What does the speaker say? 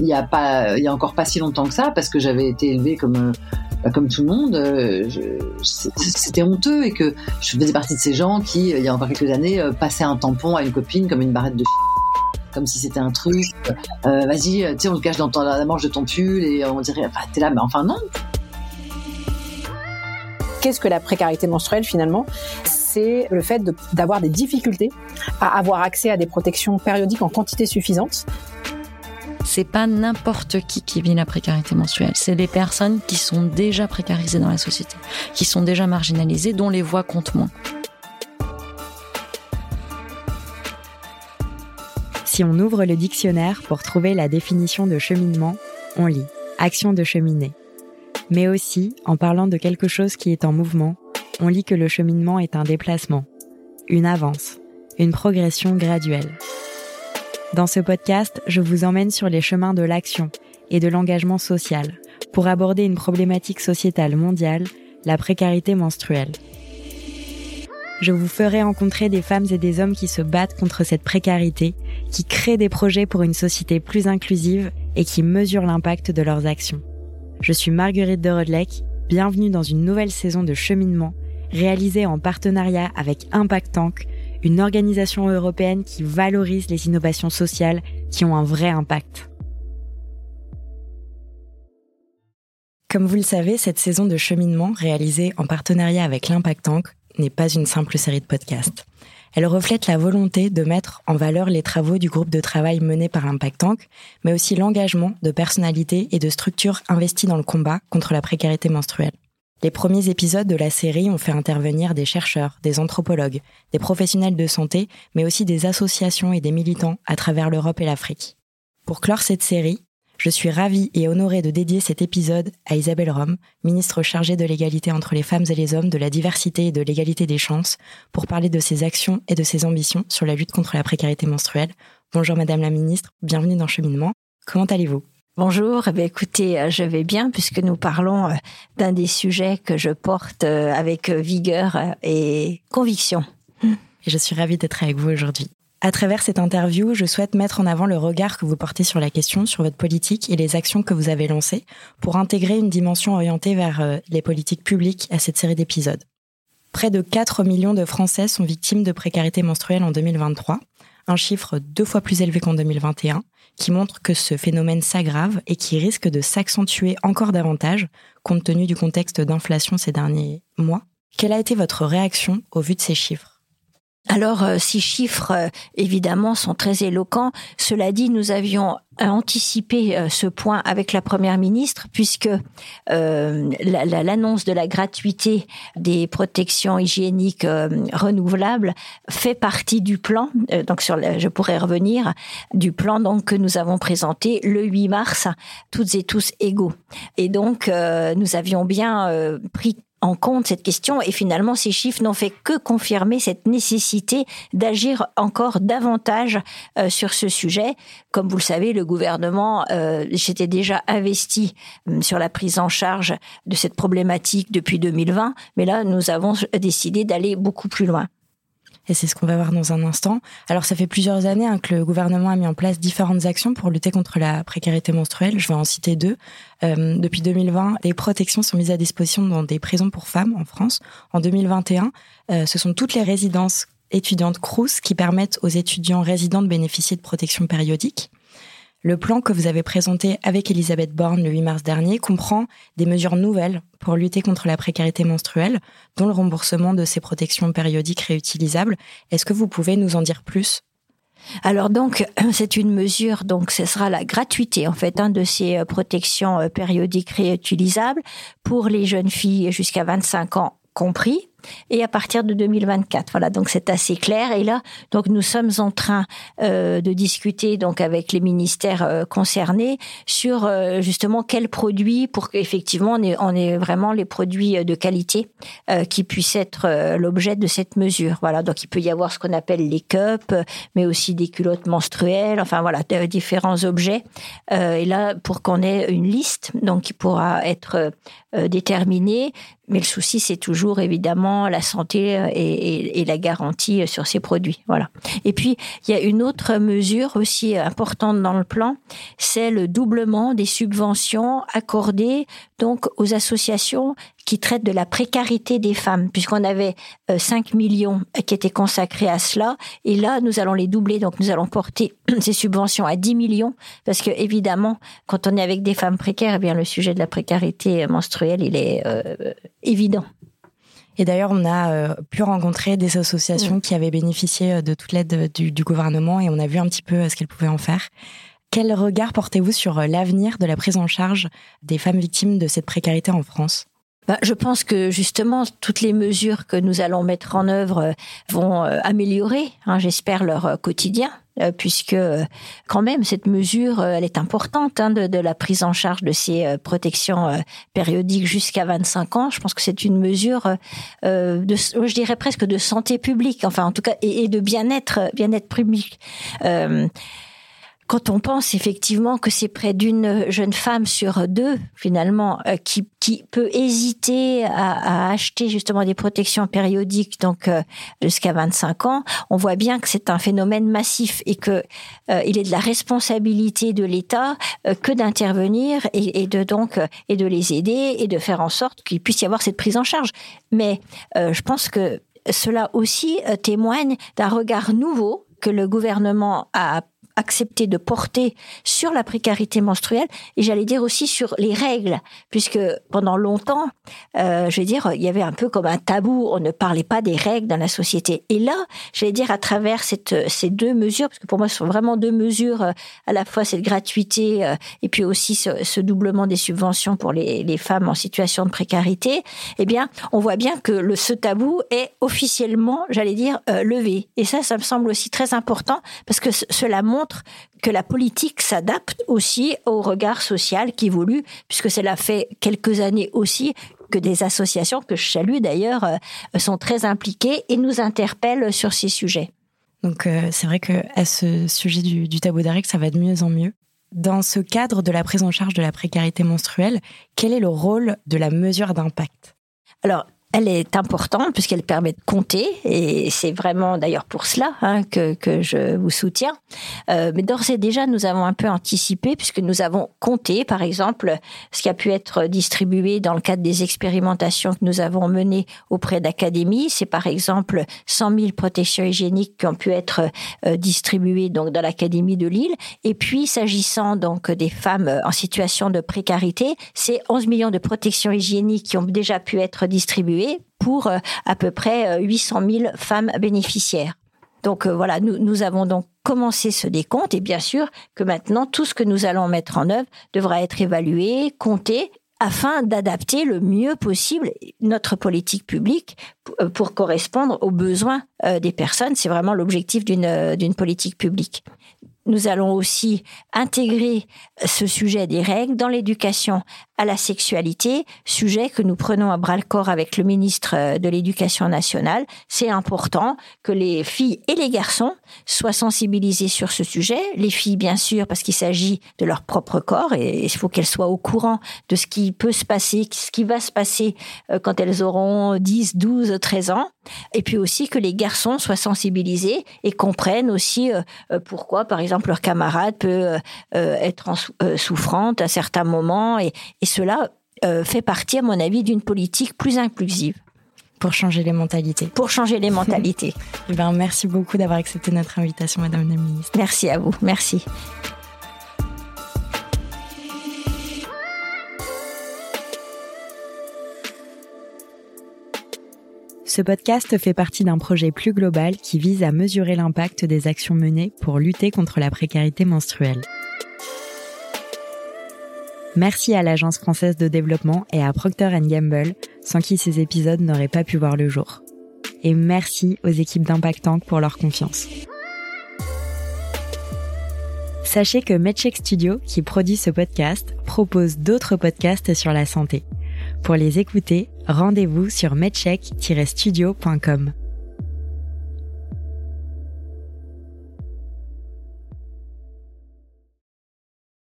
Il y a pas, il y a encore pas si longtemps que ça, parce que j'avais été élevée comme bah, comme tout le monde, euh, c'était honteux et que je faisais partie de ces gens qui, il y a encore quelques années, euh, passaient un tampon à une copine comme une barrette de comme si c'était un truc. Euh, vas-y, tu sais, on le cache dans la manche de ton pull et on dirait, enfin, t'es là, mais enfin non. Qu'est-ce que la précarité menstruelle finalement? C'est le fait d'avoir des difficultés à avoir accès à des protections périodiques en quantité suffisante c'est pas n'importe qui qui vit la précarité menstruelle. C'est des personnes qui sont déjà précarisées dans la société, qui sont déjà marginalisées, dont les voix comptent moins. Si on ouvre le dictionnaire pour trouver la définition de cheminement, on lit action de cheminer. Mais aussi, en parlant de quelque chose qui est en mouvement, on lit que le cheminement est un déplacement, une avance, une progression graduelle. Dans ce podcast, je vous emmène sur les chemins de l'action et de l'engagement social pour aborder une problématique sociétale mondiale, la précarité menstruelle. Je vous ferai rencontrer des femmes et des hommes qui se battent contre cette précarité, qui créent des projets pour une société plus inclusive et qui mesurent l'impact de leurs actions. Je suis Marguerite de Rodelec, bienvenue dans une nouvelle saison de cheminement réalisée en partenariat avec Impact Tank, une organisation européenne qui valorise les innovations sociales qui ont un vrai impact. Comme vous le savez, cette saison de cheminement réalisée en partenariat avec l'Impact Tank n'est pas une simple série de podcasts. Elle reflète la volonté de mettre en valeur les travaux du groupe de travail mené par l'Impact Tank, mais aussi l'engagement de personnalités et de structures investies dans le combat contre la précarité menstruelle. Les premiers épisodes de la série ont fait intervenir des chercheurs, des anthropologues, des professionnels de santé, mais aussi des associations et des militants à travers l'Europe et l'Afrique. Pour clore cette série, je suis ravie et honorée de dédier cet épisode à Isabelle Rome, ministre chargée de l'égalité entre les femmes et les hommes, de la diversité et de l'égalité des chances, pour parler de ses actions et de ses ambitions sur la lutte contre la précarité menstruelle. Bonjour Madame la Ministre, bienvenue dans Cheminement. Comment allez-vous? Bonjour, eh écoutez, euh, je vais bien puisque nous parlons euh, d'un des sujets que je porte euh, avec vigueur et conviction. Et je suis ravie d'être avec vous aujourd'hui. À travers cette interview, je souhaite mettre en avant le regard que vous portez sur la question, sur votre politique et les actions que vous avez lancées pour intégrer une dimension orientée vers les politiques publiques à cette série d'épisodes. Près de 4 millions de Français sont victimes de précarité menstruelle en 2023, un chiffre deux fois plus élevé qu'en 2021, qui montre que ce phénomène s'aggrave et qui risque de s'accentuer encore davantage compte tenu du contexte d'inflation ces derniers mois. Quelle a été votre réaction au vu de ces chiffres? Alors, euh, ces chiffres, euh, évidemment, sont très éloquents. Cela dit, nous avions anticipé euh, ce point avec la Première ministre, puisque l'annonce de la gratuité des protections hygiéniques renouvelables fait partie du plan, donc sur je pourrais revenir, du plan donc que nous avons présenté le 8 mars, toutes et tous égaux. Et donc, nous avions bien pris en compte cette question et finalement ces chiffres n'ont fait que confirmer cette nécessité d'agir encore davantage euh, sur ce sujet. Comme vous le savez, le gouvernement euh, s'était déjà investi euh, sur la prise en charge de cette problématique depuis 2020, mais là nous avons décidé d'aller beaucoup plus loin et c'est ce qu'on va voir dans un instant. Alors ça fait plusieurs années hein, que le gouvernement a mis en place différentes actions pour lutter contre la précarité menstruelle. Je vais en citer deux. Euh, depuis 2020, des protections sont mises à disposition dans des prisons pour femmes en France. En 2021, euh, ce sont toutes les résidences étudiantes CRUS qui permettent aux étudiants résidents de bénéficier de protections périodiques. Le plan que vous avez présenté avec Elisabeth Borne le 8 mars dernier comprend des mesures nouvelles pour lutter contre la précarité menstruelle, dont le remboursement de ces protections périodiques réutilisables. Est-ce que vous pouvez nous en dire plus? Alors donc, c'est une mesure, donc ce sera la gratuité en fait hein, de ces euh, protections euh, périodiques réutilisables pour les jeunes filles jusqu'à 25 ans compris et à partir de 2024. Voilà, donc c'est assez clair. Et là, donc nous sommes en train euh, de discuter donc avec les ministères euh, concernés sur euh, justement quels produits pour qu'effectivement on ait, on ait vraiment les produits de qualité qui puissent être l'objet de cette mesure. Voilà, donc il peut y avoir ce qu'on appelle les cups, mais aussi des culottes menstruelles. Enfin voilà, différents objets. et là, pour qu'on ait une liste, donc qui pourra être déterminée. Mais le souci, c'est toujours évidemment la santé et, et, la garantie sur ces produits. Voilà. Et puis il y a une autre mesure aussi importante dans le plan, c'est le doublement des subventions accordées donc aux associations qui traitent de la précarité des femmes, puisqu'on avait 5 millions qui étaient consacrés à cela, et là nous allons les doubler, donc nous allons porter ces subventions à 10 millions, parce que évidemment, quand on est avec des femmes précaires, eh bien le sujet de la précarité menstruelle, il est euh, évident. Et d'ailleurs, on a euh, pu rencontrer des associations qui avaient bénéficié euh, de toute l'aide du, du, gouvernement et on a vu un petit peu ce qu'elles pouvaient en faire. Quel regard portez-vous sur l'avenir de la prise en charge des femmes victimes de cette précarité en France? Bah, je pense que justement toutes les mesures que nous allons mettre en œuvre vont améliorer, hein, j'espère, leur quotidien. Euh, puisque euh, quand même cette mesure, euh, elle est importante hein, de, de, la prise en charge de ces protections périodiques jusqu'à 25 ans. Je pense que c'est une mesure, de, je dirais presque de santé publique, enfin en tout cas, et, et de bien-être, bien-être public quand on pense effectivement que c'est près d'une jeune femme sur deux, finalement, euh, qui, qui peut hésiter à, à, acheter justement des protections périodiques, donc euh, jusqu'à 25 ans, on voit bien que c'est un phénomène massif et que euh, il est de la responsabilité de l'État que d'intervenir et, et, de donc et de les aider et de faire en sorte qu'il puisse y avoir cette prise en charge. Mais je pense que cela aussi témoigne d'un regard nouveau que le gouvernement a accepté de porter sur la précarité menstruelle et j'allais dire aussi sur les règles, puisque pendant longtemps, euh, je vais dire, il y avait un peu comme un tabou, on ne parlait pas des règles dans la société. Et là, j'allais dire à travers cette, ces deux mesures, parce que pour moi ce sont vraiment deux mesures, euh, à la fois cette gratuité euh, et puis aussi ce, doublement des subventions pour les, femmes en situation de précarité, eh bien, on voit bien que le, ce tabou est officiellement, j'allais dire, euh, levé. Et ça, ça me semble aussi très important parce que cela montre que la politique s'adapte aussi au regard social qui évolue, puisque cela fait quelques années aussi que des associations, que je salue d'ailleurs, euh, sont très impliquées et nous interpellent sur ces sujets. Donc euh, c'est vrai que à ce sujet du, du tabou d'arrêt, ça va de mieux en mieux. Dans ce cadre de la prise en charge de la précarité menstruelle, quel est le rôle de la mesure d'impact? Alors, elle est importante puisqu'elle permet de compter et c'est vraiment d'ailleurs pour cela hein, que, que je vous soutiens. Euh, mais d'ores et déjà, nous avons un peu anticipé puisque nous avons compté, par exemple, ce qui a pu être distribué dans le cadre des expérimentations que nous avons menées auprès d'académies. C'est par exemple 100 000 protections hygiéniques qui ont pu être euh, distribuées donc dans l'académie de Lille. Et puis, s'agissant donc des femmes en situation de précarité, c'est 11 millions de protections hygiéniques qui ont déjà pu être distribuées pour euh, à peu près 800 euh, 000 femmes bénéficiaires. Donc euh, voilà, nous, avons donc commencé ce décompte et bien sûr que maintenant tout ce que nous allons mettre en œuvre devra être évalué, compté afin d'adapter le mieux possible notre politique publique pour correspondre aux besoins des personnes. C'est vraiment l'objectif d'une politique publique. Nous allons aussi intégrer ce sujet des règles dans l'éducation à la sexualité, sujet que nous prenons à bras le corps avec le ministre de l'Éducation nationale. C'est important que les filles et les garçons soient sensibilisés sur ce sujet. Les filles, bien sûr, parce qu'il s'agit de leur propre corps et il faut qu'elles soient au courant de ce qui peut se passer, ce qui va se passer euh, quand elles auront 10, 12, 13 ans. Et puis aussi que les garçons soient sensibilisés et comprennent aussi euh, euh, pourquoi, par exemple, leur camarade peut être en souffrante à certains moments et et cela euh, fait partie, à mon avis, d'une politique plus inclusive. Pour changer les mentalités. Pour changer les mentalités. eh ben, merci beaucoup d'avoir accepté notre invitation, Madame la Ministre. Merci à vous. Merci. Ce podcast fait partie d'un projet plus global qui vise à mesurer l'impact des actions menées pour lutter contre la précarité menstruelle. Merci à l'Agence française de développement et à Procter Gamble, sans qui ces épisodes n'auraient pas pu voir le jour. Et merci aux équipes d'Impact Tank pour leur confiance. Sachez que MedCheck Studio, qui produit ce podcast, propose d'autres podcasts sur la santé. Pour les écouter, rendez-vous sur medcheck-studio.com.